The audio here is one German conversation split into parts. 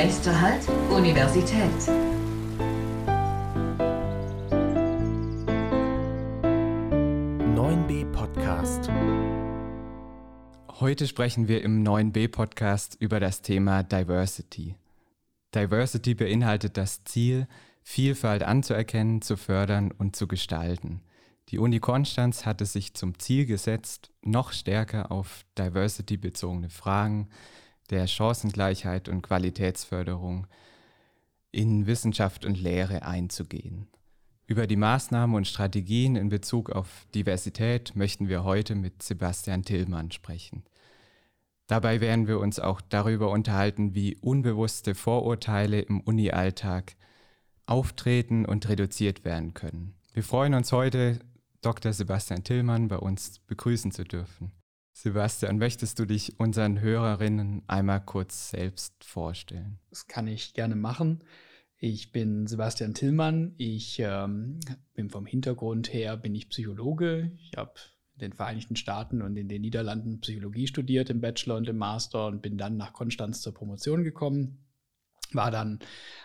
Nächster Halt, Universität. Podcast. Heute sprechen wir im 9b Podcast über das Thema Diversity. Diversity beinhaltet das Ziel, Vielfalt anzuerkennen, zu fördern und zu gestalten. Die Uni Konstanz hat es sich zum Ziel gesetzt, noch stärker auf diversity-bezogene Fragen der Chancengleichheit und Qualitätsförderung in Wissenschaft und Lehre einzugehen. Über die Maßnahmen und Strategien in Bezug auf Diversität möchten wir heute mit Sebastian Tillmann sprechen. Dabei werden wir uns auch darüber unterhalten, wie unbewusste Vorurteile im Uni-Alltag auftreten und reduziert werden können. Wir freuen uns heute, Dr. Sebastian Tillmann bei uns begrüßen zu dürfen. Sebastian, möchtest du dich unseren Hörerinnen einmal kurz selbst vorstellen? Das kann ich gerne machen. Ich bin Sebastian Tillmann. Ich ähm, bin vom Hintergrund her bin ich Psychologe. Ich habe in den Vereinigten Staaten und in den Niederlanden Psychologie studiert im Bachelor und im Master und bin dann nach Konstanz zur Promotion gekommen. War dann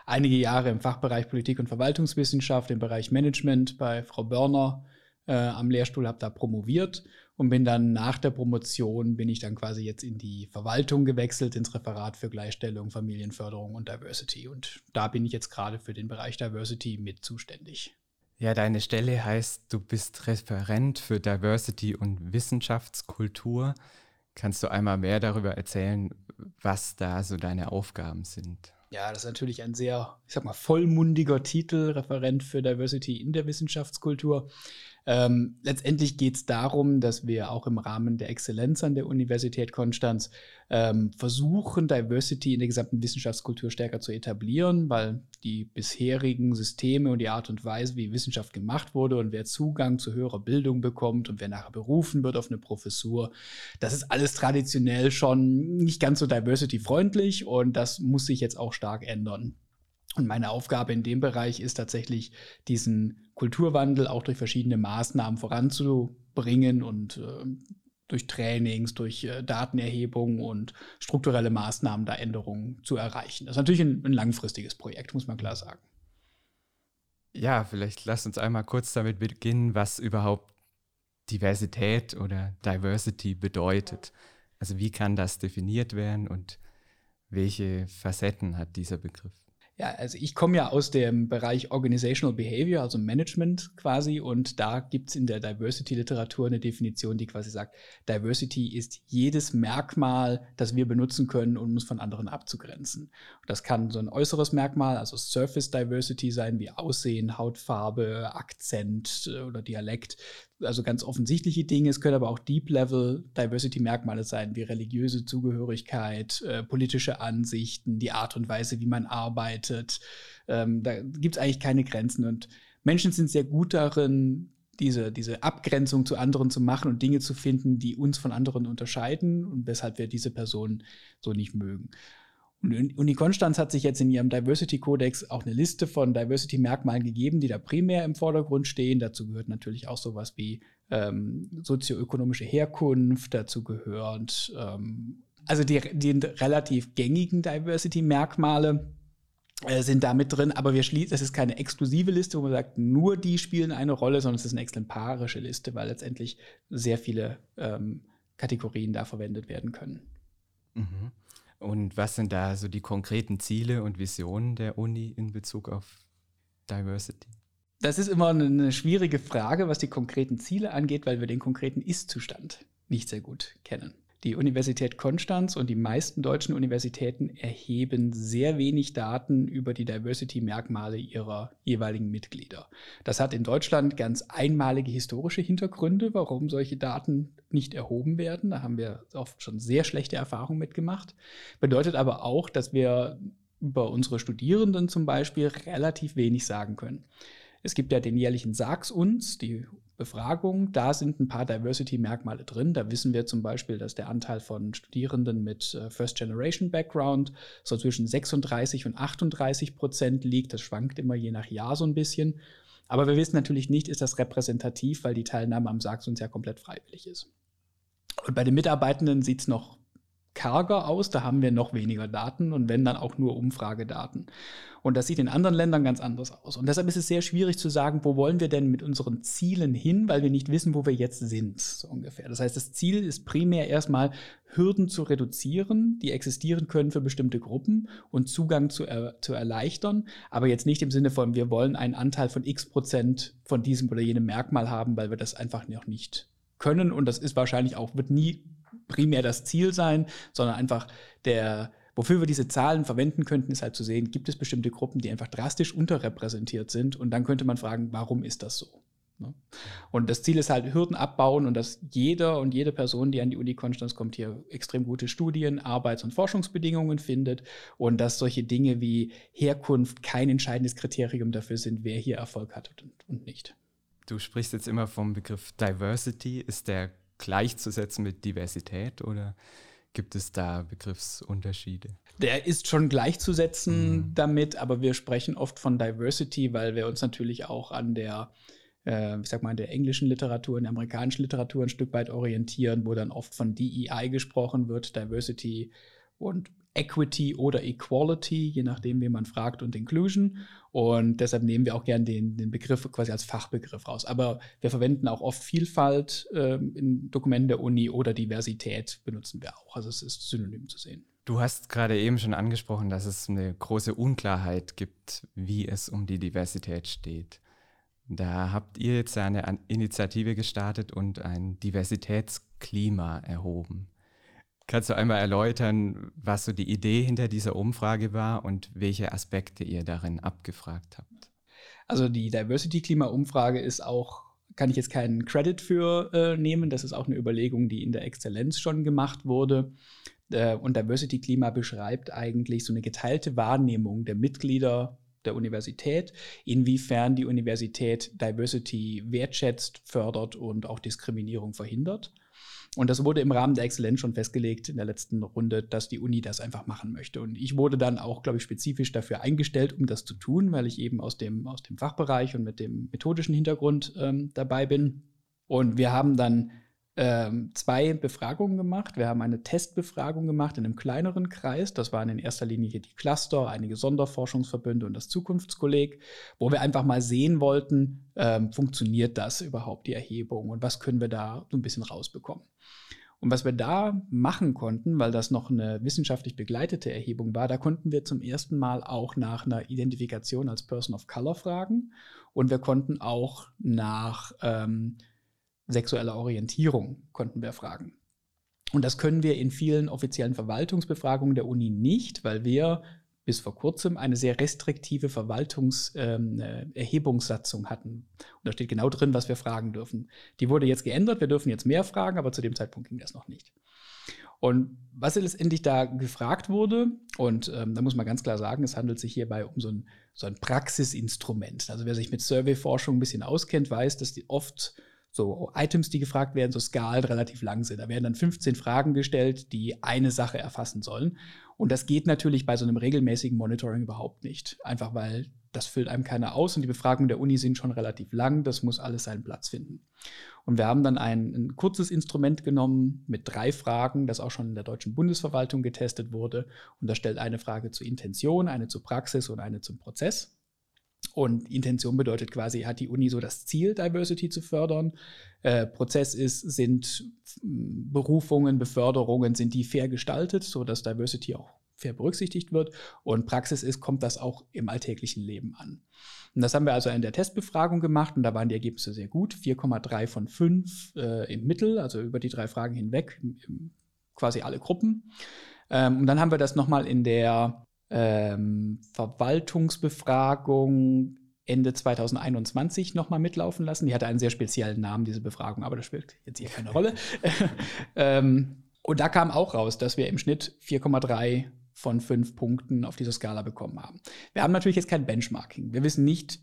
einige Jahre im Fachbereich Politik und Verwaltungswissenschaft, im Bereich Management bei Frau Börner äh, am Lehrstuhl, habe da promoviert und bin dann nach der Promotion, bin ich dann quasi jetzt in die Verwaltung gewechselt, ins Referat für Gleichstellung, Familienförderung und Diversity. Und da bin ich jetzt gerade für den Bereich Diversity mit zuständig. Ja, deine Stelle heißt, du bist Referent für Diversity und Wissenschaftskultur. Kannst du einmal mehr darüber erzählen, was da so deine Aufgaben sind? Ja, das ist natürlich ein sehr, ich sag mal, vollmundiger Titel, Referent für Diversity in der Wissenschaftskultur. Ähm, letztendlich geht es darum, dass wir auch im Rahmen der Exzellenz an der Universität Konstanz ähm, versuchen, Diversity in der gesamten Wissenschaftskultur stärker zu etablieren, weil die bisherigen Systeme und die Art und Weise, wie Wissenschaft gemacht wurde und wer Zugang zu höherer Bildung bekommt und wer nachher berufen wird auf eine Professur, das ist alles traditionell schon nicht ganz so diversity-freundlich und das muss sich jetzt auch stark ändern. Und meine Aufgabe in dem Bereich ist tatsächlich, diesen Kulturwandel auch durch verschiedene Maßnahmen voranzubringen und äh, durch Trainings, durch äh, Datenerhebung und strukturelle Maßnahmen da Änderungen zu erreichen. Das ist natürlich ein, ein langfristiges Projekt, muss man klar sagen. Ja, vielleicht lass uns einmal kurz damit beginnen, was überhaupt Diversität oder Diversity bedeutet. Also wie kann das definiert werden und welche Facetten hat dieser Begriff? Ja, also ich komme ja aus dem Bereich Organizational Behavior, also Management quasi, und da gibt es in der Diversity-Literatur eine Definition, die quasi sagt, Diversity ist jedes Merkmal, das wir benutzen können, um uns von anderen abzugrenzen. Und das kann so ein äußeres Merkmal, also Surface Diversity sein, wie Aussehen, Hautfarbe, Akzent äh, oder Dialekt also ganz offensichtliche Dinge. Es können aber auch Deep-Level-Diversity-Merkmale sein, wie religiöse Zugehörigkeit, äh, politische Ansichten, die Art und Weise, wie man arbeitet. Ähm, da gibt es eigentlich keine Grenzen. Und Menschen sind sehr gut darin, diese, diese Abgrenzung zu anderen zu machen und Dinge zu finden, die uns von anderen unterscheiden und weshalb wir diese Person so nicht mögen. Und Uni Konstanz hat sich jetzt in ihrem Diversity Codex auch eine Liste von Diversity-Merkmalen gegeben, die da primär im Vordergrund stehen. Dazu gehört natürlich auch sowas wie ähm, sozioökonomische Herkunft, dazu gehört ähm, also die, die relativ gängigen Diversity-Merkmale äh, sind da mit drin, aber wir schließen, das ist keine exklusive Liste, wo man sagt, nur die spielen eine Rolle, sondern es ist eine exemplarische Liste, weil letztendlich sehr viele ähm, Kategorien da verwendet werden können. Mhm. Und was sind da so die konkreten Ziele und Visionen der Uni in Bezug auf Diversity? Das ist immer eine schwierige Frage, was die konkreten Ziele angeht, weil wir den konkreten Ist-Zustand nicht sehr gut kennen. Die Universität Konstanz und die meisten deutschen Universitäten erheben sehr wenig Daten über die Diversity-Merkmale ihrer jeweiligen Mitglieder. Das hat in Deutschland ganz einmalige historische Hintergründe, warum solche Daten nicht erhoben werden. Da haben wir oft schon sehr schlechte Erfahrungen mitgemacht. Bedeutet aber auch, dass wir über unsere Studierenden zum Beispiel relativ wenig sagen können. Es gibt ja den jährlichen Sags uns, die Befragung. Da sind ein paar Diversity-Merkmale drin. Da wissen wir zum Beispiel, dass der Anteil von Studierenden mit äh, First-Generation-Background so zwischen 36 und 38 Prozent liegt. Das schwankt immer je nach Jahr so ein bisschen. Aber wir wissen natürlich nicht, ist das repräsentativ, weil die Teilnahme am Sags uns ja komplett freiwillig ist. Und bei den Mitarbeitenden sieht es noch karger aus, da haben wir noch weniger Daten und wenn dann auch nur Umfragedaten. Und das sieht in anderen Ländern ganz anders aus. Und deshalb ist es sehr schwierig zu sagen, wo wollen wir denn mit unseren Zielen hin, weil wir nicht wissen, wo wir jetzt sind, so ungefähr. Das heißt, das Ziel ist primär erstmal Hürden zu reduzieren, die existieren können für bestimmte Gruppen und Zugang zu, er, zu erleichtern, aber jetzt nicht im Sinne von, wir wollen einen Anteil von x Prozent von diesem oder jenem Merkmal haben, weil wir das einfach noch nicht können und das ist wahrscheinlich auch, wird nie primär das Ziel sein, sondern einfach der, wofür wir diese Zahlen verwenden könnten, ist halt zu sehen, gibt es bestimmte Gruppen, die einfach drastisch unterrepräsentiert sind und dann könnte man fragen, warum ist das so? Ne? Und das Ziel ist halt Hürden abbauen und dass jeder und jede Person, die an die Uni Konstanz kommt, hier extrem gute Studien, Arbeits- und Forschungsbedingungen findet und dass solche Dinge wie Herkunft kein entscheidendes Kriterium dafür sind, wer hier Erfolg hat und, und nicht. Du sprichst jetzt immer vom Begriff Diversity. Ist der gleichzusetzen mit Diversität oder gibt es da Begriffsunterschiede? Der ist schon gleichzusetzen mhm. damit, aber wir sprechen oft von Diversity, weil wir uns natürlich auch an der äh, ich sag mal, der englischen Literatur, in der amerikanischen Literatur ein Stück weit orientieren, wo dann oft von DEI gesprochen wird, Diversity und Equity oder Equality, je nachdem, wie man fragt, und Inclusion. Und deshalb nehmen wir auch gerne den, den Begriff quasi als Fachbegriff raus. Aber wir verwenden auch oft Vielfalt äh, in Dokumenten der Uni oder Diversität benutzen wir auch. Also es ist synonym zu sehen. Du hast gerade eben schon angesprochen, dass es eine große Unklarheit gibt, wie es um die Diversität steht. Da habt ihr jetzt eine Initiative gestartet und ein Diversitätsklima erhoben. Kannst du einmal erläutern, was so die Idee hinter dieser Umfrage war und welche Aspekte ihr darin abgefragt habt? Also die Diversity-Klima-Umfrage ist auch, kann ich jetzt keinen Credit für äh, nehmen. Das ist auch eine Überlegung, die in der Exzellenz schon gemacht wurde. Äh, und Diversity-Klima beschreibt eigentlich so eine geteilte Wahrnehmung der Mitglieder der Universität, inwiefern die Universität Diversity wertschätzt, fördert und auch Diskriminierung verhindert. Und das wurde im Rahmen der Exzellenz schon festgelegt in der letzten Runde, dass die Uni das einfach machen möchte. Und ich wurde dann auch, glaube ich, spezifisch dafür eingestellt, um das zu tun, weil ich eben aus dem, aus dem Fachbereich und mit dem methodischen Hintergrund ähm, dabei bin. Und wir haben dann ähm, zwei Befragungen gemacht. Wir haben eine Testbefragung gemacht in einem kleineren Kreis. Das waren in erster Linie hier die Cluster, einige Sonderforschungsverbünde und das Zukunftskolleg, wo wir einfach mal sehen wollten, ähm, funktioniert das überhaupt, die Erhebung und was können wir da so ein bisschen rausbekommen. Und was wir da machen konnten, weil das noch eine wissenschaftlich begleitete Erhebung war, da konnten wir zum ersten Mal auch nach einer Identifikation als Person of Color fragen und wir konnten auch nach ähm, sexueller Orientierung konnten wir fragen. Und das können wir in vielen offiziellen Verwaltungsbefragungen der Uni nicht, weil wir bis vor kurzem eine sehr restriktive Verwaltungserhebungssatzung ähm, äh, hatten. Und da steht genau drin, was wir fragen dürfen. Die wurde jetzt geändert, wir dürfen jetzt mehr fragen, aber zu dem Zeitpunkt ging das noch nicht. Und was letztendlich da gefragt wurde, und ähm, da muss man ganz klar sagen, es handelt sich hierbei um so ein, so ein Praxisinstrument. Also wer sich mit Surveyforschung ein bisschen auskennt, weiß, dass die oft so Items, die gefragt werden, so Skalen relativ lang sind. Da werden dann 15 Fragen gestellt, die eine Sache erfassen sollen. Und das geht natürlich bei so einem regelmäßigen Monitoring überhaupt nicht. Einfach weil das füllt einem keiner aus und die Befragungen der Uni sind schon relativ lang. Das muss alles seinen Platz finden. Und wir haben dann ein, ein kurzes Instrument genommen mit drei Fragen, das auch schon in der deutschen Bundesverwaltung getestet wurde. Und da stellt eine Frage zur Intention, eine zur Praxis und eine zum Prozess. Und Intention bedeutet quasi, hat die Uni so das Ziel, Diversity zu fördern. Äh, Prozess ist, sind Berufungen, Beförderungen, sind die fair gestaltet, sodass Diversity auch fair berücksichtigt wird. Und Praxis ist, kommt das auch im alltäglichen Leben an. Und das haben wir also in der Testbefragung gemacht und da waren die Ergebnisse sehr gut. 4,3 von 5 äh, im Mittel, also über die drei Fragen hinweg, im, im, quasi alle Gruppen. Ähm, und dann haben wir das nochmal in der ähm, Verwaltungsbefragung Ende 2021 nochmal mitlaufen lassen. Die hatte einen sehr speziellen Namen, diese Befragung, aber das spielt jetzt hier keine Rolle. ähm, und da kam auch raus, dass wir im Schnitt 4,3 von 5 Punkten auf dieser Skala bekommen haben. Wir haben natürlich jetzt kein Benchmarking. Wir wissen nicht,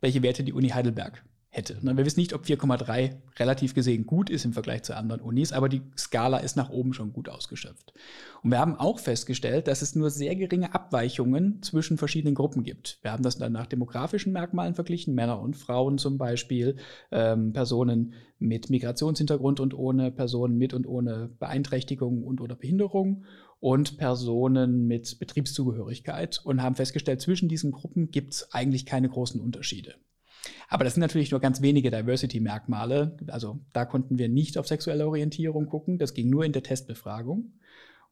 welche Werte die Uni Heidelberg hätte. Ne, wir wissen nicht, ob 4,3 relativ gesehen gut ist im Vergleich zu anderen Unis, aber die Skala ist nach oben schon gut ausgeschöpft. Und wir haben auch festgestellt, dass es nur sehr geringe Abweichungen zwischen verschiedenen Gruppen gibt. Wir haben das dann nach demografischen Merkmalen verglichen, Männer und Frauen zum Beispiel, ähm, Personen mit Migrationshintergrund und ohne, Personen mit und ohne Beeinträchtigung und oder Behinderung und Personen mit Betriebszugehörigkeit und haben festgestellt, zwischen diesen Gruppen gibt es eigentlich keine großen Unterschiede. Aber das sind natürlich nur ganz wenige Diversity-Merkmale. Also da konnten wir nicht auf sexuelle Orientierung gucken. Das ging nur in der Testbefragung.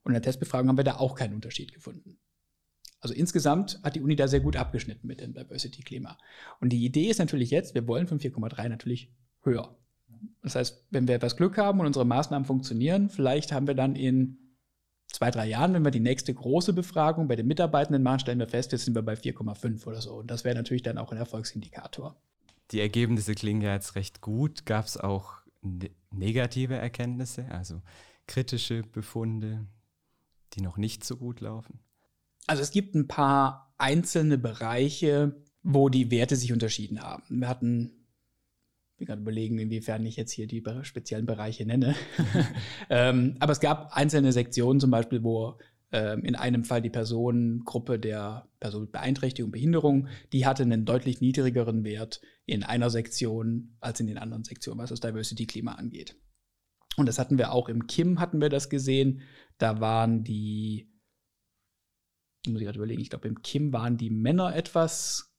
Und in der Testbefragung haben wir da auch keinen Unterschied gefunden. Also insgesamt hat die Uni da sehr gut abgeschnitten mit dem Diversity-Klima. Und die Idee ist natürlich jetzt, wir wollen von 4,3 natürlich höher. Das heißt, wenn wir etwas Glück haben und unsere Maßnahmen funktionieren, vielleicht haben wir dann in zwei, drei Jahren, wenn wir die nächste große Befragung bei den Mitarbeitenden machen, stellen wir fest, jetzt sind wir bei 4,5 oder so. Und das wäre natürlich dann auch ein Erfolgsindikator. Die Ergebnisse klingen ja jetzt recht gut. Gab es auch ne negative Erkenntnisse, also kritische Befunde, die noch nicht so gut laufen? Also es gibt ein paar einzelne Bereiche, wo die Werte sich unterschieden haben. Wir hatten, ich gerade überlegen, inwiefern ich jetzt hier die speziellen Bereiche nenne. ähm, aber es gab einzelne Sektionen zum Beispiel, wo ähm, in einem Fall die Personengruppe der Person mit Beeinträchtigung, Behinderung, die hatte einen deutlich niedrigeren Wert in einer Sektion als in den anderen Sektionen, was das Diversity-Klima angeht. Und das hatten wir auch im KIM, hatten wir das gesehen. Da waren die, muss ich gerade überlegen, ich glaube, im KIM waren die Männer etwas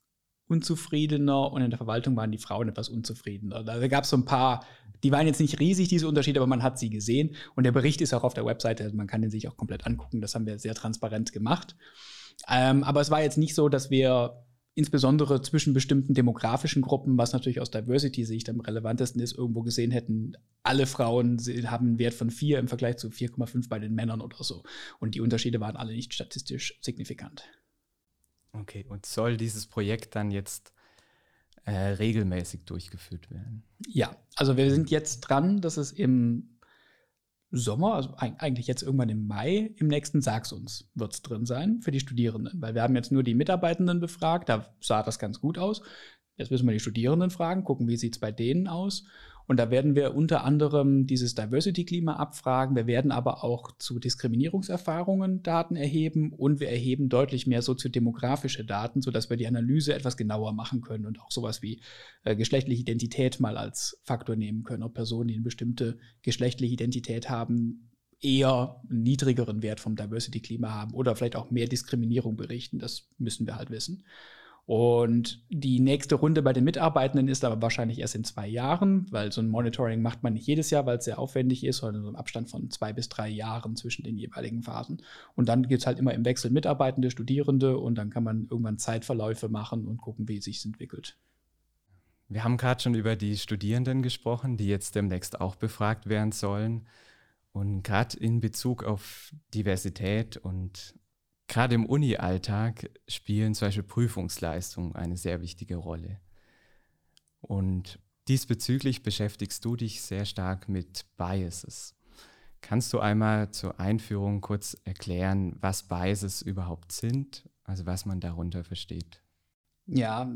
unzufriedener und in der Verwaltung waren die Frauen etwas unzufriedener. Da gab es so ein paar, die waren jetzt nicht riesig, diese Unterschiede, aber man hat sie gesehen. Und der Bericht ist auch auf der Webseite, also man kann den sich auch komplett angucken. Das haben wir sehr transparent gemacht. Ähm, aber es war jetzt nicht so, dass wir insbesondere zwischen bestimmten demografischen Gruppen, was natürlich aus Diversity-Sicht am relevantesten ist, irgendwo gesehen hätten, alle Frauen haben einen Wert von 4 im Vergleich zu 4,5 bei den Männern oder so. Und die Unterschiede waren alle nicht statistisch signifikant. Okay, und soll dieses Projekt dann jetzt äh, regelmäßig durchgeführt werden? Ja, also wir sind jetzt dran, dass es im Sommer, also eigentlich jetzt irgendwann im Mai, im nächsten Sag's uns, wird es drin sein für die Studierenden. Weil wir haben jetzt nur die Mitarbeitenden befragt, da sah das ganz gut aus. Jetzt müssen wir die Studierenden fragen, gucken, wie sieht es bei denen aus. Und da werden wir unter anderem dieses Diversity-Klima abfragen. Wir werden aber auch zu Diskriminierungserfahrungen Daten erheben und wir erheben deutlich mehr soziodemografische Daten, sodass wir die Analyse etwas genauer machen können und auch sowas wie äh, geschlechtliche Identität mal als Faktor nehmen können, ob Personen, die eine bestimmte geschlechtliche Identität haben, eher einen niedrigeren Wert vom Diversity-Klima haben oder vielleicht auch mehr Diskriminierung berichten. Das müssen wir halt wissen. Und die nächste Runde bei den Mitarbeitenden ist aber wahrscheinlich erst in zwei Jahren, weil so ein Monitoring macht man nicht jedes Jahr, weil es sehr aufwendig ist, sondern so im Abstand von zwei bis drei Jahren zwischen den jeweiligen Phasen. Und dann gibt es halt immer im Wechsel Mitarbeitende, Studierende und dann kann man irgendwann Zeitverläufe machen und gucken, wie es sich entwickelt. Wir haben gerade schon über die Studierenden gesprochen, die jetzt demnächst auch befragt werden sollen. Und gerade in Bezug auf Diversität und Gerade im Uni-Alltag spielen zum Beispiel Prüfungsleistungen eine sehr wichtige Rolle. Und diesbezüglich beschäftigst du dich sehr stark mit Biases. Kannst du einmal zur Einführung kurz erklären, was Biases überhaupt sind, also was man darunter versteht? Ja,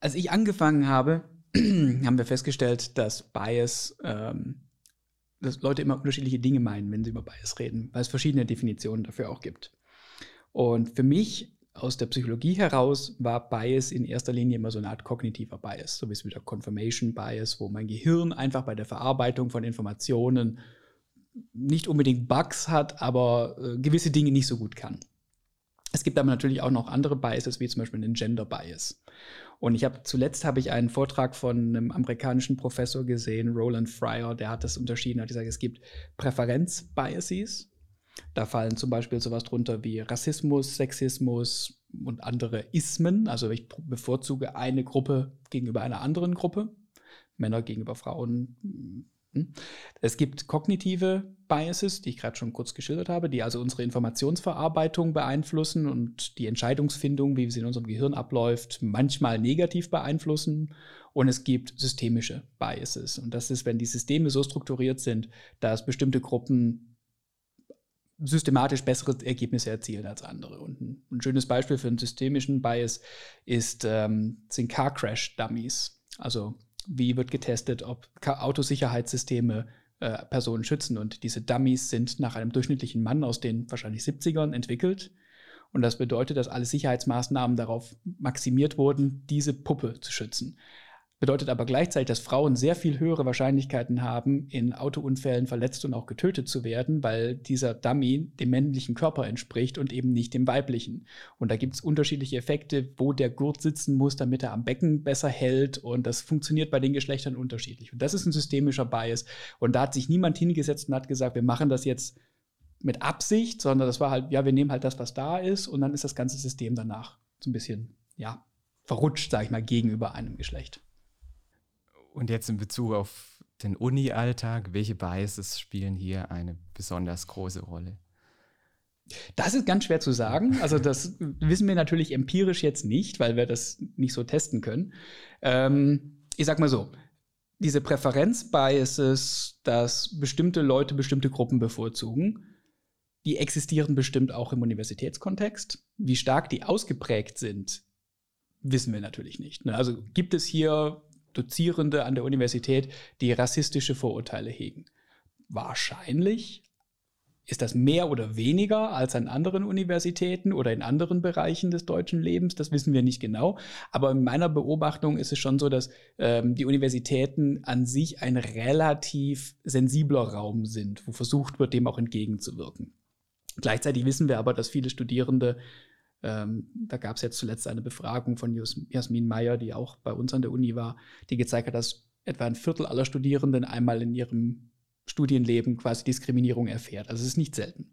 als ich angefangen habe, haben wir festgestellt, dass Bias, ähm, dass Leute immer unterschiedliche Dinge meinen, wenn sie über Bias reden, weil es verschiedene Definitionen dafür auch gibt. Und für mich aus der Psychologie heraus war Bias in erster Linie immer so eine Art kognitiver Bias, so wie es wieder Confirmation Bias, wo mein Gehirn einfach bei der Verarbeitung von Informationen nicht unbedingt Bugs hat, aber äh, gewisse Dinge nicht so gut kann. Es gibt aber natürlich auch noch andere Biases, wie zum Beispiel den Gender Bias. Und ich habe zuletzt habe ich einen Vortrag von einem amerikanischen Professor gesehen, Roland Fryer, der hat das unterschieden, hat gesagt, es gibt Präferenz-Biases, da fallen zum Beispiel sowas drunter wie Rassismus, Sexismus und andere Ismen. Also ich bevorzuge eine Gruppe gegenüber einer anderen Gruppe. Männer gegenüber Frauen. Hm. Es gibt kognitive Biases, die ich gerade schon kurz geschildert habe, die also unsere Informationsverarbeitung beeinflussen und die Entscheidungsfindung, wie sie in unserem Gehirn abläuft, manchmal negativ beeinflussen. Und es gibt systemische Biases. Und das ist, wenn die Systeme so strukturiert sind, dass bestimmte Gruppen systematisch bessere Ergebnisse erzielen als andere. Und ein, ein schönes Beispiel für einen systemischen Bias ist, ähm, sind Car Crash Dummies. Also wie wird getestet, ob Autosicherheitssysteme äh, Personen schützen. Und diese Dummies sind nach einem durchschnittlichen Mann aus den wahrscheinlich 70ern entwickelt. Und das bedeutet, dass alle Sicherheitsmaßnahmen darauf maximiert wurden, diese Puppe zu schützen. Bedeutet aber gleichzeitig, dass Frauen sehr viel höhere Wahrscheinlichkeiten haben, in Autounfällen verletzt und auch getötet zu werden, weil dieser Dummy dem männlichen Körper entspricht und eben nicht dem weiblichen. Und da gibt es unterschiedliche Effekte, wo der Gurt sitzen muss, damit er am Becken besser hält. Und das funktioniert bei den Geschlechtern unterschiedlich. Und das ist ein systemischer Bias. Und da hat sich niemand hingesetzt und hat gesagt, wir machen das jetzt mit Absicht, sondern das war halt, ja, wir nehmen halt das, was da ist, und dann ist das ganze System danach so ein bisschen, ja, verrutscht, sage ich mal, gegenüber einem Geschlecht. Und jetzt in Bezug auf den Uni-Alltag, welche Biases spielen hier eine besonders große Rolle? Das ist ganz schwer zu sagen. Also das wissen wir natürlich empirisch jetzt nicht, weil wir das nicht so testen können. Ähm, ich sag mal so, diese Präferenz-Biases, dass bestimmte Leute bestimmte Gruppen bevorzugen, die existieren bestimmt auch im Universitätskontext. Wie stark die ausgeprägt sind, wissen wir natürlich nicht. Ne? Also gibt es hier Dozierende an der Universität, die rassistische Vorurteile hegen. Wahrscheinlich ist das mehr oder weniger als an anderen Universitäten oder in anderen Bereichen des deutschen Lebens? Das wissen wir nicht genau. Aber in meiner Beobachtung ist es schon so, dass ähm, die Universitäten an sich ein relativ sensibler Raum sind, wo versucht wird, dem auch entgegenzuwirken. Gleichzeitig wissen wir aber, dass viele Studierende ähm, da gab es jetzt zuletzt eine Befragung von Jasmin Meyer, die auch bei uns an der Uni war, die gezeigt hat, dass etwa ein Viertel aller Studierenden einmal in ihrem Studienleben quasi Diskriminierung erfährt. Also es ist nicht selten.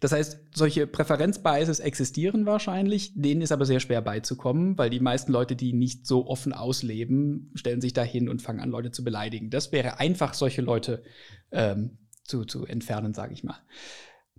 Das heißt, solche Präferenzbiases existieren wahrscheinlich, denen ist aber sehr schwer beizukommen, weil die meisten Leute, die nicht so offen ausleben, stellen sich dahin und fangen an, Leute zu beleidigen. Das wäre einfach, solche Leute ähm, zu, zu entfernen, sage ich mal.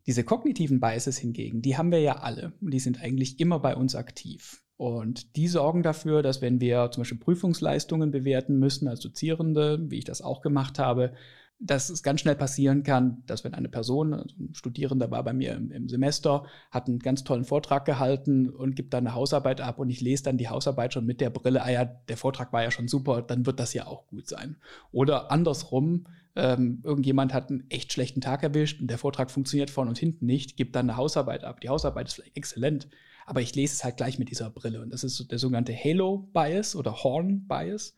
Diese kognitiven Biases hingegen, die haben wir ja alle und die sind eigentlich immer bei uns aktiv. Und die sorgen dafür, dass wenn wir zum Beispiel Prüfungsleistungen bewerten müssen als Dozierende, wie ich das auch gemacht habe, dass es ganz schnell passieren kann, dass wenn eine Person, also ein Studierender war bei mir im, im, Semester, hat einen ganz tollen Vortrag gehalten und gibt dann eine Hausarbeit ab und ich lese dann die Hausarbeit schon mit der Brille, ah ja, der Vortrag war ja schon super, dann wird das ja auch gut sein. Oder andersrum, ähm, irgendjemand hat einen echt schlechten Tag erwischt und der Vortrag funktioniert vorne und hinten nicht, gibt dann eine Hausarbeit ab. Die Hausarbeit ist vielleicht exzellent, aber ich lese es halt gleich mit dieser Brille. Und das ist der sogenannte Halo-Bias oder Horn-Bias,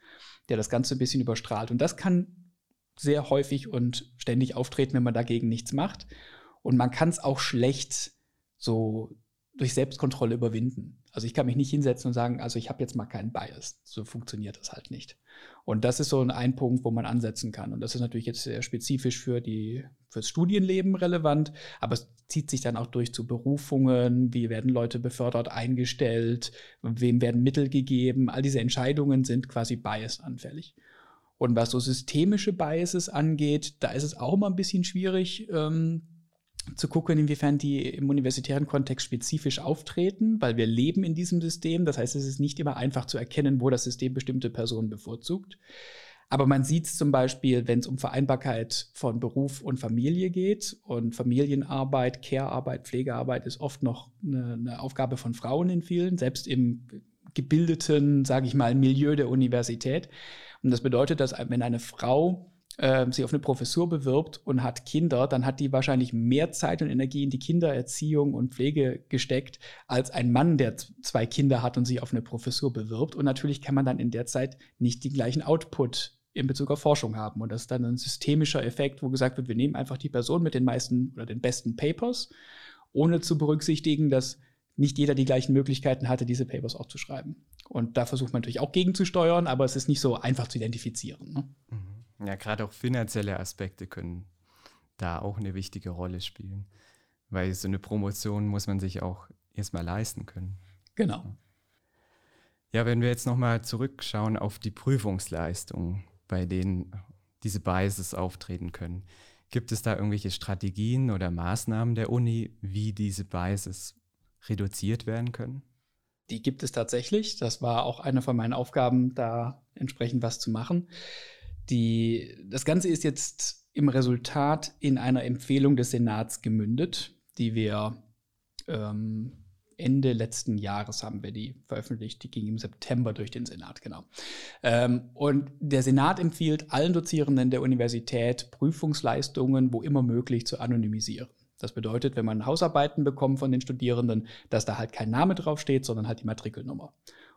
der das Ganze ein bisschen überstrahlt. Und das kann sehr häufig und ständig auftreten, wenn man dagegen nichts macht. Und man kann es auch schlecht so durch Selbstkontrolle überwinden. Also ich kann mich nicht hinsetzen und sagen, also ich habe jetzt mal keinen Bias. So funktioniert das halt nicht. Und das ist so ein, ein Punkt, wo man ansetzen kann. Und das ist natürlich jetzt sehr spezifisch für die, fürs Studienleben relevant, aber es zieht sich dann auch durch zu Berufungen, wie werden Leute befördert, eingestellt, wem werden Mittel gegeben. All diese Entscheidungen sind quasi bias-anfällig. Und was so systemische Biases angeht, da ist es auch immer ein bisschen schwierig, ähm, zu gucken, inwiefern die im universitären Kontext spezifisch auftreten, weil wir leben in diesem System. Das heißt, es ist nicht immer einfach zu erkennen, wo das System bestimmte Personen bevorzugt. Aber man sieht es zum Beispiel, wenn es um Vereinbarkeit von Beruf und Familie geht. Und Familienarbeit, Care-Arbeit, Pflegearbeit ist oft noch eine, eine Aufgabe von Frauen in vielen, selbst im gebildeten, sage ich mal, Milieu der Universität. Und das bedeutet, dass wenn eine Frau äh, sich auf eine Professur bewirbt und hat Kinder, dann hat die wahrscheinlich mehr Zeit und Energie in die Kindererziehung und Pflege gesteckt, als ein Mann, der zwei Kinder hat und sich auf eine Professur bewirbt. Und natürlich kann man dann in der Zeit nicht den gleichen Output in Bezug auf Forschung haben. Und das ist dann ein systemischer Effekt, wo gesagt wird, wir nehmen einfach die Person mit den meisten oder den besten Papers, ohne zu berücksichtigen, dass nicht jeder die gleichen Möglichkeiten hatte, diese Papers auch zu schreiben. Und da versucht man natürlich auch gegenzusteuern, aber es ist nicht so einfach zu identifizieren. Ne? Mhm. Ja, gerade auch finanzielle Aspekte können da auch eine wichtige Rolle spielen. Weil so eine Promotion muss man sich auch erstmal leisten können. Genau. Ja, wenn wir jetzt nochmal zurückschauen auf die Prüfungsleistung, bei denen diese Biases auftreten können. Gibt es da irgendwelche Strategien oder Maßnahmen der Uni, wie diese Biases reduziert werden können? Die gibt es tatsächlich. Das war auch eine von meinen Aufgaben, da entsprechend was zu machen. Die, das Ganze ist jetzt im Resultat in einer Empfehlung des Senats gemündet, die wir ähm, Ende letzten Jahres haben wir die veröffentlicht. Die ging im September durch den Senat, genau. Ähm, und der Senat empfiehlt allen Dozierenden der Universität, Prüfungsleistungen, wo immer möglich, zu anonymisieren. Das bedeutet, wenn man Hausarbeiten bekommt von den Studierenden, dass da halt kein Name draufsteht, sondern halt die Matrikelnummer.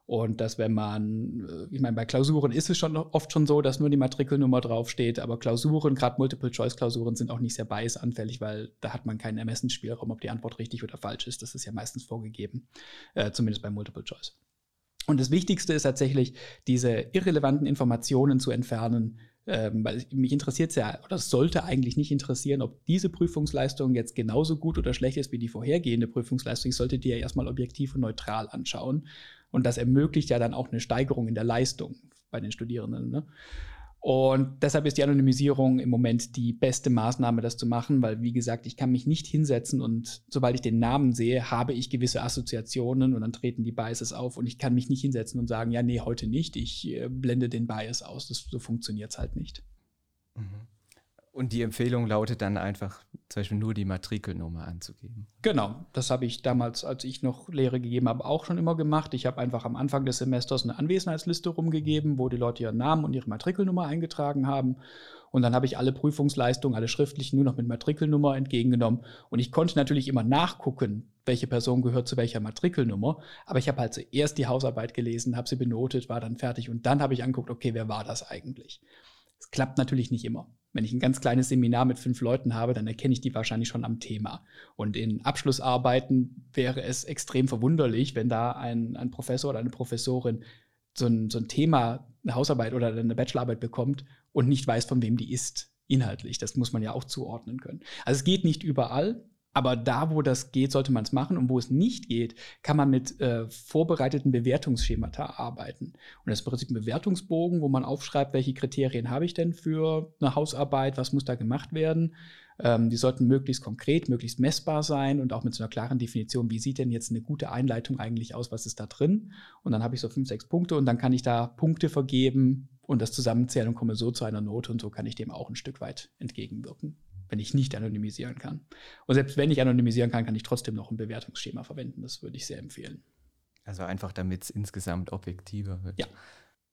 Und dass wenn man, äh, ich meine, bei Klausuren ist es schon oft schon so, dass nur die Matrikelnummer draufsteht, aber Klausuren, gerade Multiple-Choice-Klausuren, sind auch nicht sehr bias-anfällig, weil da hat man keinen Ermessensspielraum, ob die Antwort richtig oder falsch ist. Das ist ja meistens vorgegeben, äh, zumindest bei Multiple-Choice. Und das Wichtigste ist tatsächlich, diese irrelevanten Informationen zu entfernen, ähm, weil mich interessiert es ja, oder sollte eigentlich nicht interessieren, ob diese Prüfungsleistung jetzt genauso gut oder schlecht ist wie die vorhergehende Prüfungsleistung. Ich sollte die ja erstmal objektiv und neutral anschauen und das ermöglicht ja dann auch eine Steigerung in der Leistung bei den Studierenden. Ne? Und deshalb ist die Anonymisierung im Moment die beste Maßnahme, das zu machen, weil, wie gesagt, ich kann mich nicht hinsetzen und sobald ich den Namen sehe, habe ich gewisse Assoziationen und dann treten die Biases auf und ich kann mich nicht hinsetzen und sagen, ja, nee, heute nicht, ich äh, blende den Bias aus. Das, so funktioniert es halt nicht. Mhm. Und die Empfehlung lautet dann einfach, zum Beispiel nur die Matrikelnummer anzugeben. Genau, das habe ich damals, als ich noch Lehre gegeben habe, auch schon immer gemacht. Ich habe einfach am Anfang des Semesters eine Anwesenheitsliste rumgegeben, wo die Leute ihren Namen und ihre Matrikelnummer eingetragen haben. Und dann habe ich alle Prüfungsleistungen, alle schriftlichen nur noch mit Matrikelnummer entgegengenommen. Und ich konnte natürlich immer nachgucken, welche Person gehört zu welcher Matrikelnummer. Aber ich habe halt zuerst die Hausarbeit gelesen, habe sie benotet, war dann fertig und dann habe ich angeguckt, okay, wer war das eigentlich? Klappt natürlich nicht immer. Wenn ich ein ganz kleines Seminar mit fünf Leuten habe, dann erkenne ich die wahrscheinlich schon am Thema. Und in Abschlussarbeiten wäre es extrem verwunderlich, wenn da ein, ein Professor oder eine Professorin so ein, so ein Thema, eine Hausarbeit oder eine Bachelorarbeit bekommt und nicht weiß, von wem die ist, inhaltlich. Das muss man ja auch zuordnen können. Also es geht nicht überall, aber da, wo das geht, sollte man es machen. Und wo es nicht geht, kann man mit äh, vorbereiteten Bewertungsschemata arbeiten. Und das ist im Prinzip ein Bewertungsbogen, wo man aufschreibt, welche Kriterien habe ich denn für eine Hausarbeit, was muss da gemacht werden. Ähm, die sollten möglichst konkret, möglichst messbar sein und auch mit so einer klaren Definition, wie sieht denn jetzt eine gute Einleitung eigentlich aus, was ist da drin. Und dann habe ich so fünf, sechs Punkte und dann kann ich da Punkte vergeben und das zusammenzählen und komme so zu einer Note und so kann ich dem auch ein Stück weit entgegenwirken wenn ich nicht anonymisieren kann. Und selbst wenn ich anonymisieren kann, kann ich trotzdem noch ein Bewertungsschema verwenden. Das würde ich sehr empfehlen. Also einfach, damit es insgesamt objektiver wird. Ja.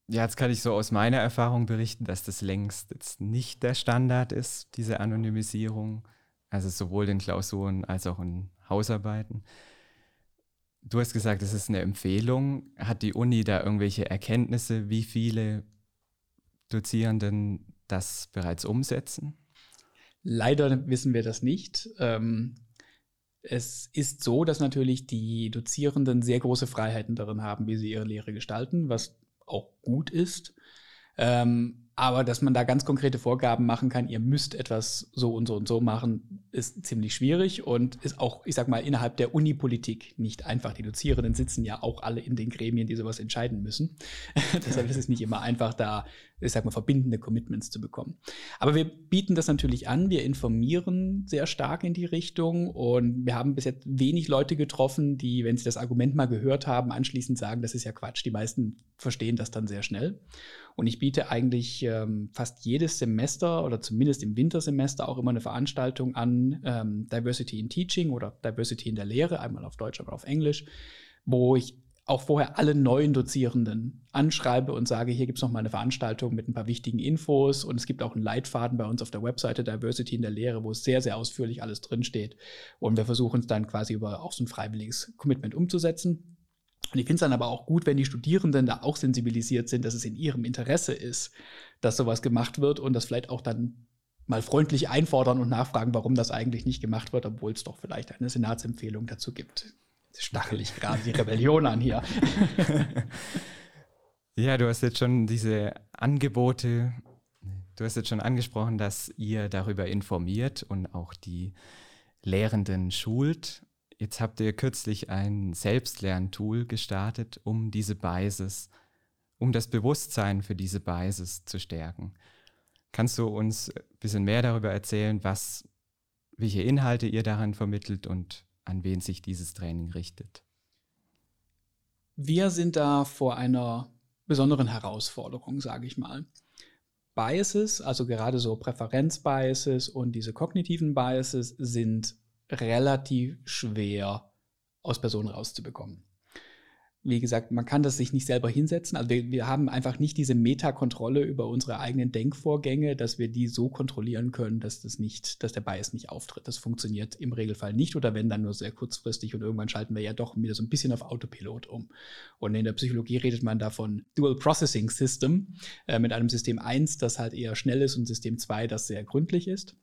Ja, jetzt kann ich so aus meiner Erfahrung berichten, dass das längst jetzt nicht der Standard ist, diese Anonymisierung. Also sowohl in Klausuren als auch in Hausarbeiten. Du hast gesagt, es ist eine Empfehlung. Hat die Uni da irgendwelche Erkenntnisse, wie viele Dozierenden das bereits umsetzen? Leider wissen wir das nicht. Ähm, es ist so, dass natürlich die Dozierenden sehr große Freiheiten darin haben, wie sie ihre Lehre gestalten, was auch gut ist. Ähm, aber dass man da ganz konkrete Vorgaben machen kann, ihr müsst etwas so und so und so machen, ist ziemlich schwierig und ist auch, ich sag mal, innerhalb der Unipolitik nicht einfach. Die Dozierenden sitzen ja auch alle in den Gremien, die sowas entscheiden müssen. Deshalb ist es nicht immer einfach, da, ich sag mal, verbindende Commitments zu bekommen. Aber wir bieten das natürlich an, wir informieren sehr stark in die Richtung und wir haben bis jetzt wenig Leute getroffen, die, wenn sie das Argument mal gehört haben, anschließend sagen, das ist ja Quatsch. Die meisten verstehen das dann sehr schnell. Und ich biete eigentlich ähm, fast jedes Semester oder zumindest im Wintersemester auch immer eine Veranstaltung an, ähm, Diversity in Teaching oder Diversity in der Lehre, einmal auf Deutsch, einmal auf Englisch, wo ich auch vorher alle neuen Dozierenden anschreibe und sage, hier gibt es mal eine Veranstaltung mit ein paar wichtigen Infos und es gibt auch einen Leitfaden bei uns auf der Webseite Diversity in der Lehre, wo es sehr, sehr ausführlich alles drinsteht. Und wir versuchen es dann quasi über auch so ein freiwilliges Commitment umzusetzen. Und ich finde es dann aber auch gut, wenn die Studierenden da auch sensibilisiert sind, dass es in ihrem Interesse ist, dass sowas gemacht wird und das vielleicht auch dann mal freundlich einfordern und nachfragen, warum das eigentlich nicht gemacht wird, obwohl es doch vielleicht eine Senatsempfehlung dazu gibt. Stachel ich gerade die Rebellion an hier. ja, du hast jetzt schon diese Angebote, du hast jetzt schon angesprochen, dass ihr darüber informiert und auch die Lehrenden schult. Jetzt habt ihr kürzlich ein Selbstlerntool gestartet, um diese Biases, um das Bewusstsein für diese Biases zu stärken. Kannst du uns ein bisschen mehr darüber erzählen, was, welche Inhalte ihr daran vermittelt und an wen sich dieses Training richtet? Wir sind da vor einer besonderen Herausforderung, sage ich mal. Biases, also gerade so Präferenzbiases und diese kognitiven Biases sind relativ schwer aus Personen rauszubekommen wie gesagt, man kann das sich nicht selber hinsetzen. Also wir, wir haben einfach nicht diese Metakontrolle über unsere eigenen Denkvorgänge, dass wir die so kontrollieren können, dass das nicht, dass der Bias nicht auftritt. Das funktioniert im Regelfall nicht oder wenn dann nur sehr kurzfristig und irgendwann schalten wir ja doch wieder so ein bisschen auf Autopilot um. Und in der Psychologie redet man davon Dual Processing System äh, mit einem System 1, das halt eher schnell ist und System 2, das sehr gründlich ist.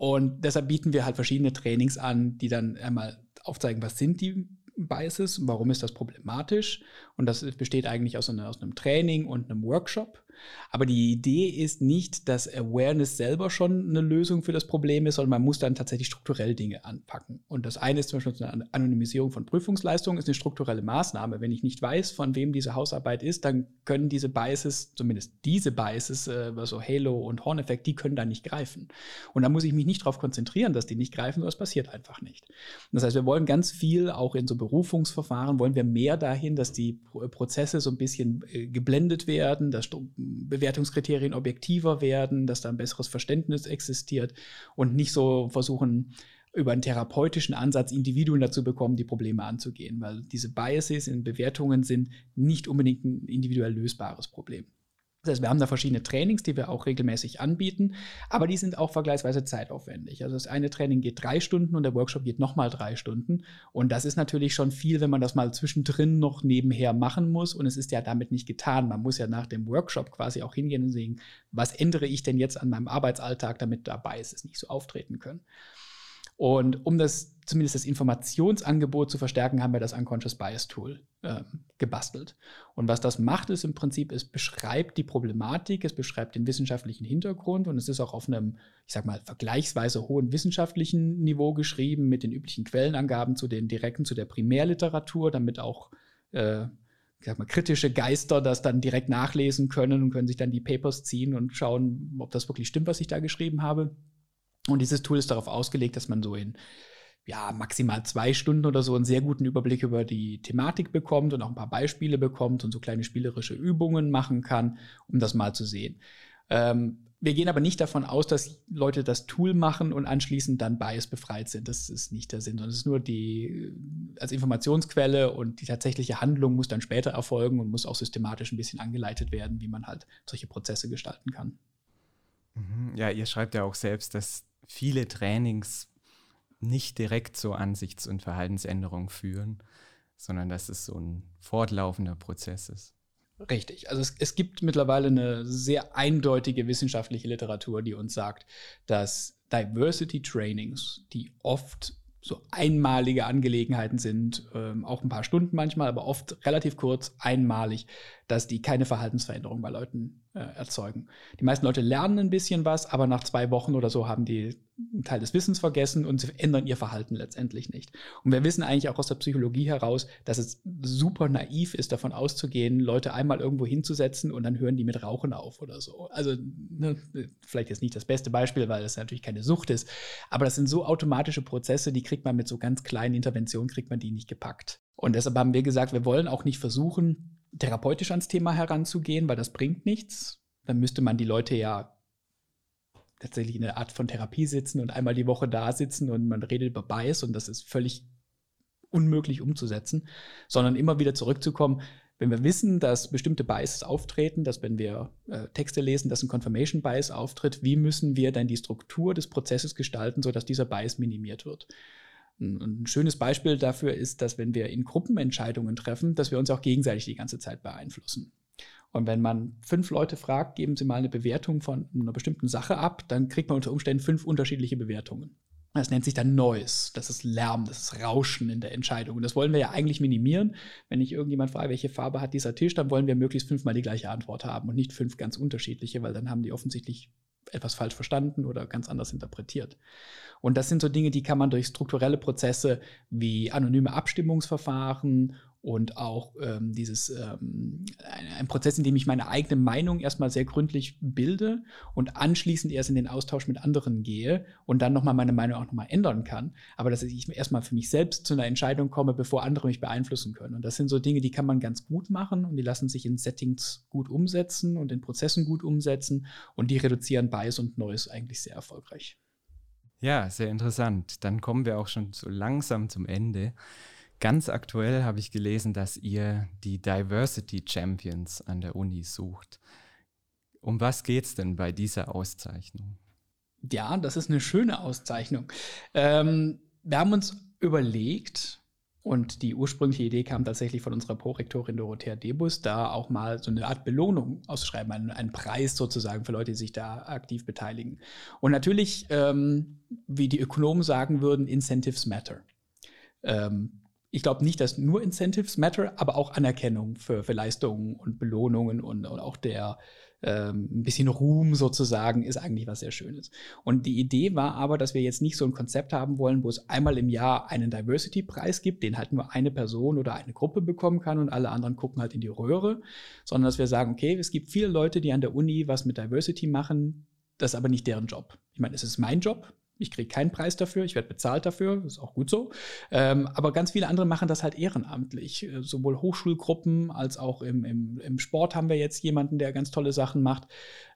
Und deshalb bieten wir halt verschiedene Trainings an, die dann einmal aufzeigen, was sind die Biases. Warum ist das problematisch? Und das besteht eigentlich aus, einer, aus einem Training und einem Workshop. Aber die Idee ist nicht, dass Awareness selber schon eine Lösung für das Problem ist, sondern man muss dann tatsächlich strukturell Dinge anpacken. Und das eine ist zum Beispiel eine Anonymisierung von Prüfungsleistungen, ist eine strukturelle Maßnahme. Wenn ich nicht weiß, von wem diese Hausarbeit ist, dann können diese Biases, zumindest diese Biases, äh, so Halo und Horn-Effekt, die können da nicht greifen. Und da muss ich mich nicht darauf konzentrieren, dass die nicht greifen, sondern es passiert einfach nicht. Das heißt, wir wollen ganz viel, auch in so Berufungsverfahren, wollen wir mehr dahin, dass die Prozesse so ein bisschen äh, geblendet werden, dass Bewertungskriterien objektiver werden, dass da ein besseres Verständnis existiert und nicht so versuchen, über einen therapeutischen Ansatz Individuen dazu bekommen, die Probleme anzugehen, weil diese Biases in Bewertungen sind nicht unbedingt ein individuell lösbares Problem. Das heißt, wir haben da verschiedene Trainings, die wir auch regelmäßig anbieten, aber die sind auch vergleichsweise zeitaufwendig. Also das eine Training geht drei Stunden und der Workshop geht nochmal drei Stunden. Und das ist natürlich schon viel, wenn man das mal zwischendrin noch nebenher machen muss. Und es ist ja damit nicht getan. Man muss ja nach dem Workshop quasi auch hingehen und sehen, was ändere ich denn jetzt an meinem Arbeitsalltag, damit dabei ist, es nicht so auftreten können. Und um das zumindest das Informationsangebot zu verstärken, haben wir das Unconscious Bias Tool äh, gebastelt. Und was das macht, ist im Prinzip, es beschreibt die Problematik, es beschreibt den wissenschaftlichen Hintergrund und es ist auch auf einem, ich sag mal, vergleichsweise hohen wissenschaftlichen Niveau geschrieben mit den üblichen Quellenangaben zu den direkten, zu der Primärliteratur, damit auch äh, ich sag mal, kritische Geister das dann direkt nachlesen können und können sich dann die Papers ziehen und schauen, ob das wirklich stimmt, was ich da geschrieben habe. Und dieses Tool ist darauf ausgelegt, dass man so in ja, maximal zwei Stunden oder so einen sehr guten Überblick über die Thematik bekommt und auch ein paar Beispiele bekommt und so kleine spielerische Übungen machen kann, um das mal zu sehen. Ähm, wir gehen aber nicht davon aus, dass Leute das Tool machen und anschließend dann Bias befreit sind. Das ist nicht der Sinn, sondern es ist nur die als Informationsquelle und die tatsächliche Handlung muss dann später erfolgen und muss auch systematisch ein bisschen angeleitet werden, wie man halt solche Prozesse gestalten kann. Mhm. Ja, ihr schreibt ja auch selbst, dass viele Trainings nicht direkt zur Ansichts- und Verhaltensänderung führen, sondern dass es so ein fortlaufender Prozess ist. Richtig. Also es, es, gibt mittlerweile eine sehr eindeutige wissenschaftliche Literatur, die uns sagt, dass Diversity Trainings, die oft so einmalige Angelegenheiten sind, ähm, auch ein paar Stunden manchmal, aber oft relativ kurz, einmalig, dass die keine Verhaltensveränderung bei Leuten äh, erzeugen. Die meisten Leute lernen ein bisschen was, aber nach zwei Wochen oder so haben die einen Teil des Wissens vergessen und sie ändern ihr Verhalten letztendlich nicht. Und wir wissen eigentlich auch aus der Psychologie heraus, dass es super naiv ist, davon auszugehen, Leute einmal irgendwo hinzusetzen und dann hören die mit Rauchen auf oder so. Also ne, vielleicht jetzt nicht das beste Beispiel, weil das natürlich keine Sucht ist, aber das sind so automatische Prozesse, die kriegt man mit so ganz kleinen Interventionen, kriegt man die nicht gepackt. Und deshalb haben wir gesagt, wir wollen auch nicht versuchen, therapeutisch ans Thema heranzugehen, weil das bringt nichts. Dann müsste man die Leute ja tatsächlich in einer Art von Therapie sitzen und einmal die Woche da sitzen und man redet über Bias und das ist völlig unmöglich umzusetzen, sondern immer wieder zurückzukommen, wenn wir wissen, dass bestimmte Biases auftreten, dass wenn wir äh, Texte lesen, dass ein Confirmation Bias auftritt, wie müssen wir dann die Struktur des Prozesses gestalten, sodass dieser Bias minimiert wird? Ein schönes Beispiel dafür ist, dass wenn wir in Gruppen Entscheidungen treffen, dass wir uns auch gegenseitig die ganze Zeit beeinflussen. Und wenn man fünf Leute fragt, geben sie mal eine Bewertung von einer bestimmten Sache ab, dann kriegt man unter Umständen fünf unterschiedliche Bewertungen. Das nennt sich dann Noise. Das ist Lärm, das ist Rauschen in der Entscheidung. Und das wollen wir ja eigentlich minimieren. Wenn ich irgendjemand frage, welche Farbe hat dieser Tisch, dann wollen wir möglichst fünfmal die gleiche Antwort haben und nicht fünf ganz unterschiedliche, weil dann haben die offensichtlich etwas falsch verstanden oder ganz anders interpretiert. Und das sind so Dinge, die kann man durch strukturelle Prozesse wie anonyme Abstimmungsverfahren und auch ähm, dieses ähm, ein, Prozess, in dem ich meine eigene Meinung erstmal sehr gründlich bilde und anschließend erst in den Austausch mit anderen gehe und dann nochmal meine Meinung auch nochmal ändern kann. Aber dass ich erstmal für mich selbst zu einer Entscheidung komme, bevor andere mich beeinflussen können. Und das sind so Dinge, die kann man ganz gut machen und die lassen sich in Settings gut umsetzen und in Prozessen gut umsetzen und die reduzieren Bias und Neues eigentlich sehr erfolgreich. Ja, sehr interessant. Dann kommen wir auch schon so langsam zum Ende. Ganz aktuell habe ich gelesen, dass ihr die Diversity Champions an der Uni sucht. Um was geht es denn bei dieser Auszeichnung? Ja, das ist eine schöne Auszeichnung. Ähm, wir haben uns überlegt, und die ursprüngliche Idee kam tatsächlich von unserer Prorektorin Dorothea Debus, da auch mal so eine Art Belohnung auszuschreiben, einen, einen Preis sozusagen für Leute, die sich da aktiv beteiligen. Und natürlich, ähm, wie die Ökonomen sagen würden, Incentives matter. Ähm, ich glaube nicht, dass nur Incentives matter, aber auch Anerkennung für, für Leistungen und Belohnungen und, und auch der, ähm, ein bisschen Ruhm sozusagen ist eigentlich was sehr Schönes. Und die Idee war aber, dass wir jetzt nicht so ein Konzept haben wollen, wo es einmal im Jahr einen Diversity-Preis gibt, den halt nur eine Person oder eine Gruppe bekommen kann und alle anderen gucken halt in die Röhre, sondern dass wir sagen, okay, es gibt viele Leute, die an der Uni was mit Diversity machen, das ist aber nicht deren Job. Ich meine, es ist mein Job, ich kriege keinen Preis dafür, ich werde bezahlt dafür, ist auch gut so. Ähm, aber ganz viele andere machen das halt ehrenamtlich. Äh, sowohl Hochschulgruppen als auch im, im, im, Sport haben wir jetzt jemanden, der ganz tolle Sachen macht.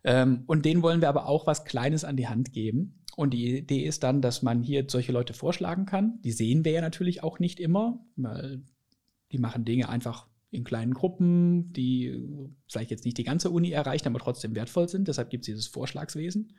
Ähm, und denen wollen wir aber auch was Kleines an die Hand geben. Und die Idee ist dann, dass man hier solche Leute vorschlagen kann. Die sehen wir ja natürlich auch nicht immer, weil die machen Dinge einfach in kleinen Gruppen, die vielleicht jetzt nicht die ganze Uni erreichen, aber trotzdem wertvoll sind. Deshalb gibt es dieses Vorschlagswesen.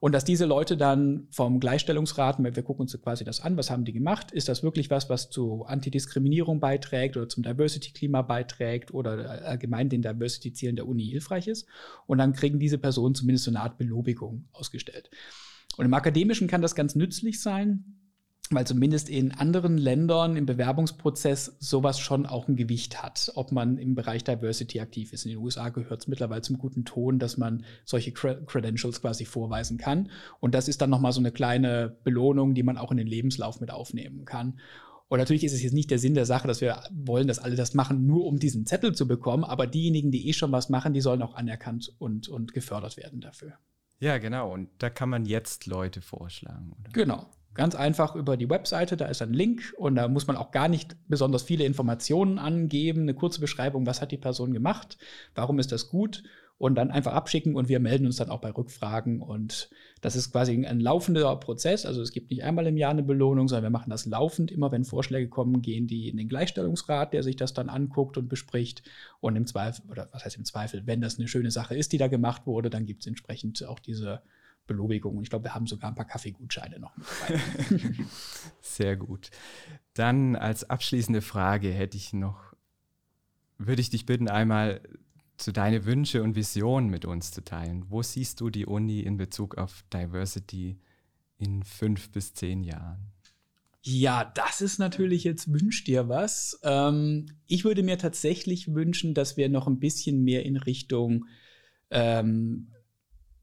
Und dass diese Leute dann vom Gleichstellungsrat, wir gucken uns quasi das an, was haben die gemacht? Ist das wirklich was, was zu Antidiskriminierung beiträgt oder zum Diversity-Klima beiträgt oder allgemein den Diversity-Zielen der Uni hilfreich ist? Und dann kriegen diese Personen zumindest so eine Art Belobigung ausgestellt. Und im Akademischen kann das ganz nützlich sein, weil zumindest in anderen Ländern im Bewerbungsprozess sowas schon auch ein Gewicht hat, ob man im Bereich Diversity aktiv ist. In den USA gehört es mittlerweile zum guten Ton, dass man solche Credentials quasi vorweisen kann. Und das ist dann nochmal so eine kleine Belohnung, die man auch in den Lebenslauf mit aufnehmen kann. Und natürlich ist es jetzt nicht der Sinn der Sache, dass wir wollen, dass alle das machen, nur um diesen Zettel zu bekommen. Aber diejenigen, die eh schon was machen, die sollen auch anerkannt und, und gefördert werden dafür. Ja, genau. Und da kann man jetzt Leute vorschlagen. Oder? Genau. Ganz einfach über die Webseite, da ist ein Link und da muss man auch gar nicht besonders viele Informationen angeben, eine kurze Beschreibung, was hat die Person gemacht, warum ist das gut und dann einfach abschicken und wir melden uns dann auch bei Rückfragen und das ist quasi ein laufender Prozess, also es gibt nicht einmal im Jahr eine Belohnung, sondern wir machen das laufend, immer wenn Vorschläge kommen, gehen die in den Gleichstellungsrat, der sich das dann anguckt und bespricht und im Zweifel, oder was heißt im Zweifel, wenn das eine schöne Sache ist, die da gemacht wurde, dann gibt es entsprechend auch diese Belobigung. Und ich glaube, wir haben sogar ein paar Kaffeegutscheine noch. Sehr gut. Dann als abschließende Frage hätte ich noch, würde ich dich bitten, einmal zu deine Wünsche und Visionen mit uns zu teilen. Wo siehst du die Uni in Bezug auf Diversity in fünf bis zehn Jahren? Ja, das ist natürlich jetzt wünscht dir was. Ähm, ich würde mir tatsächlich wünschen, dass wir noch ein bisschen mehr in Richtung ähm,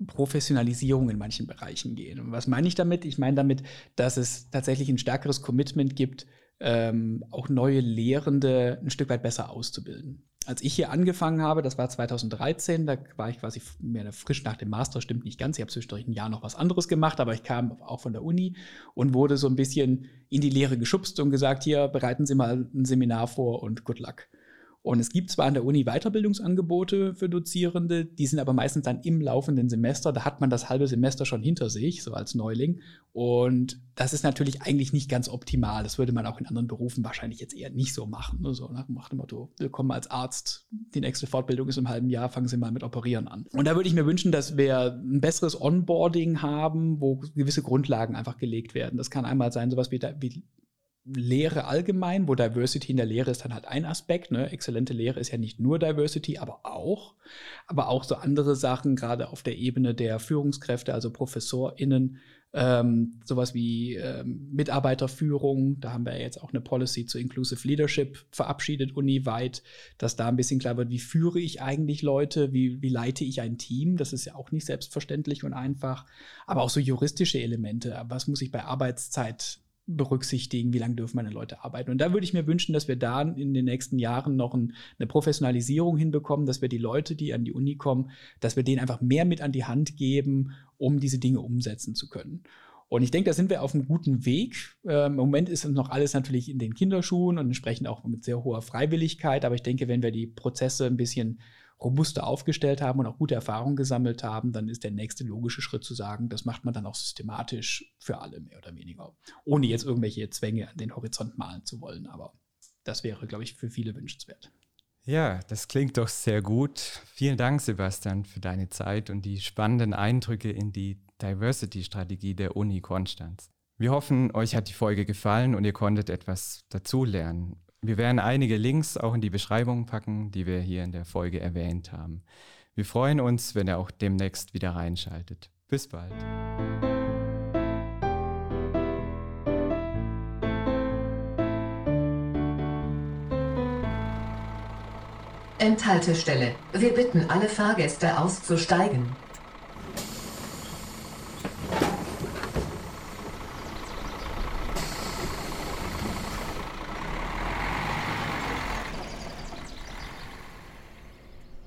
Professionalisierung in manchen Bereichen gehen. Und was meine ich damit? Ich meine damit, dass es tatsächlich ein stärkeres Commitment gibt, ähm, auch neue Lehrende ein Stück weit besser auszubilden. Als ich hier angefangen habe, das war 2013, da war ich quasi mehr frisch nach dem Master, stimmt nicht ganz. Ich habe zwischendurch ein Jahr noch was anderes gemacht, aber ich kam auch von der Uni und wurde so ein bisschen in die Lehre geschubst und gesagt, hier bereiten Sie mal ein Seminar vor und good luck. Und es gibt zwar an der Uni Weiterbildungsangebote für Dozierende, die sind aber meistens dann im laufenden Semester. Da hat man das halbe Semester schon hinter sich, so als Neuling. Und das ist natürlich eigentlich nicht ganz optimal. Das würde man auch in anderen Berufen wahrscheinlich jetzt eher nicht so machen. Ne? So nach dem Motto, willkommen als Arzt, die nächste Fortbildung ist im halben Jahr, fangen Sie mal mit Operieren an. Und da würde ich mir wünschen, dass wir ein besseres Onboarding haben, wo gewisse Grundlagen einfach gelegt werden. Das kann einmal sein, sowas wie, wie Lehre allgemein, wo Diversity in der Lehre ist dann halt ein Aspekt. Ne? Exzellente Lehre ist ja nicht nur Diversity, aber auch. Aber auch so andere Sachen, gerade auf der Ebene der Führungskräfte, also ProfessorInnen, ähm, sowas wie ähm, Mitarbeiterführung. Da haben wir jetzt auch eine Policy zu Inclusive Leadership verabschiedet, uniweit, dass da ein bisschen klar wird, wie führe ich eigentlich Leute, wie, wie leite ich ein Team. Das ist ja auch nicht selbstverständlich und einfach. Aber auch so juristische Elemente. Was muss ich bei Arbeitszeit berücksichtigen, wie lange dürfen meine Leute arbeiten. Und da würde ich mir wünschen, dass wir da in den nächsten Jahren noch ein, eine Professionalisierung hinbekommen, dass wir die Leute, die an die Uni kommen, dass wir denen einfach mehr mit an die Hand geben, um diese Dinge umsetzen zu können. Und ich denke, da sind wir auf einem guten Weg. Ähm, Im Moment ist noch alles natürlich in den Kinderschuhen und entsprechend auch mit sehr hoher Freiwilligkeit. Aber ich denke, wenn wir die Prozesse ein bisschen robuster aufgestellt haben und auch gute Erfahrungen gesammelt haben, dann ist der nächste logische Schritt zu sagen, das macht man dann auch systematisch für alle mehr oder weniger, ohne jetzt irgendwelche Zwänge an den Horizont malen zu wollen. Aber das wäre, glaube ich, für viele wünschenswert. Ja, das klingt doch sehr gut. Vielen Dank, Sebastian, für deine Zeit und die spannenden Eindrücke in die Diversity-Strategie der Uni Konstanz. Wir hoffen, euch hat die Folge gefallen und ihr konntet etwas dazulernen. Wir werden einige Links auch in die Beschreibung packen, die wir hier in der Folge erwähnt haben. Wir freuen uns, wenn ihr auch demnächst wieder reinschaltet. Bis bald. Endhaltestelle. Wir bitten alle Fahrgäste auszusteigen.